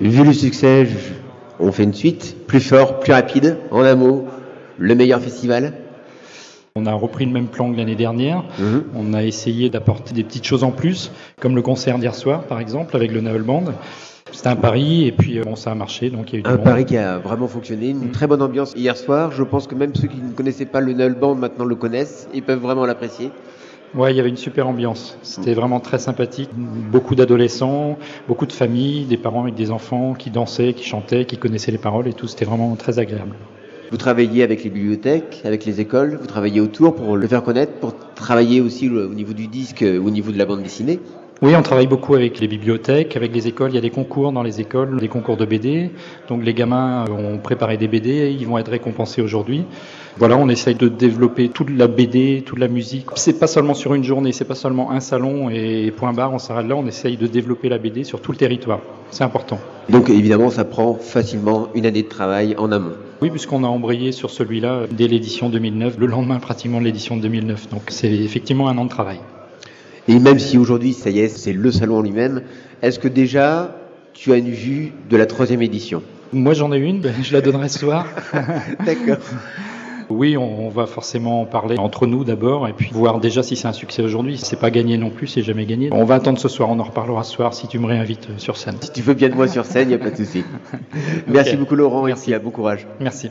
Vu le succès, je- on fait une suite, plus fort, plus rapide, en un mot, le meilleur festival. On a repris le même plan que l'année dernière. Mhm. On a essayé d'apporter des petites choses en plus, comme le concert d'hier soir, par exemple, avec le Navel Band. C'était un pari, et puis euh, bon, ça a marché, donc il y a eu du Un monde. pari qui a vraiment fonctionné, une très bonne ambiance hier soir. Je pense que même ceux qui ne connaissaient pas le Null Band maintenant le connaissent et peuvent vraiment l'apprécier. Ouais, il y avait une super ambiance. C'était vraiment très sympathique. Beaucoup d'adolescents, beaucoup de familles, des parents avec des enfants qui dansaient, qui chantaient, qui connaissaient les paroles et tout. C'était vraiment très agréable. Vous travaillez avec les bibliothèques, avec les écoles, vous travaillez autour pour le faire connaître, pour travailler aussi au niveau du disque, au niveau de la bande dessinée. Oui, on travaille beaucoup avec les bibliothèques, avec les écoles. Il y a des concours dans les écoles, des concours de BD. Donc les gamins ont préparé des BD, ils vont être récompensés aujourd'hui. Voilà, on essaye de développer toute la BD, toute la musique. C'est pas seulement sur une journée, c'est pas seulement un salon et point barre, on s'arrête là. On essaye de développer la BD sur tout le territoire. C'est important. Donc évidemment, ça prend facilement une année de travail en amont. Oui, puisqu'on a embrayé sur celui-là dès l'édition 2009, le lendemain pratiquement de l'édition 2009. Donc c'est effectivement un an de travail. Et même si aujourd'hui, ça y est, c'est le salon en lui-même, est-ce que déjà tu as une vue de la troisième édition? Moi j'en ai une, ben, je la donnerai ce soir. D'accord. Oui, on, va forcément en parler entre nous d'abord et puis voir déjà si c'est un succès aujourd'hui. C'est pas gagné non plus, c'est jamais gagné. On va attendre ce soir, on en reparlera ce soir si tu me réinvites euh, sur scène. Si tu veux bien de moi sur scène, il n'y a pas de souci. Merci beaucoup Laurent Merci. et à bon courage. Merci.